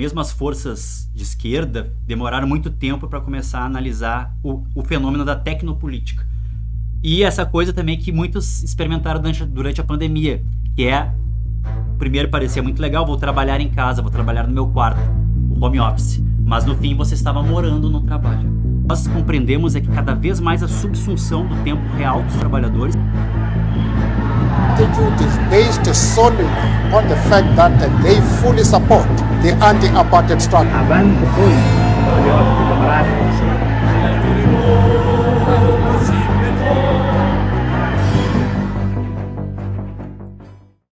mesmo as forças de esquerda demoraram muito tempo para começar a analisar o, o, fenômeno da tecnopolítica. E essa coisa também que muitos experimentaram durante, durante a pandemia, que é primeiro parecia muito legal, vou trabalhar em casa, vou trabalhar no meu quarto, o home office. Mas no fim você estava morando no trabalho. Nós compreendemos é que cada vez mais a subsunção do tempo real dos trabalhadores is based solely on the fact that they fully support the anti-apartheid struggle.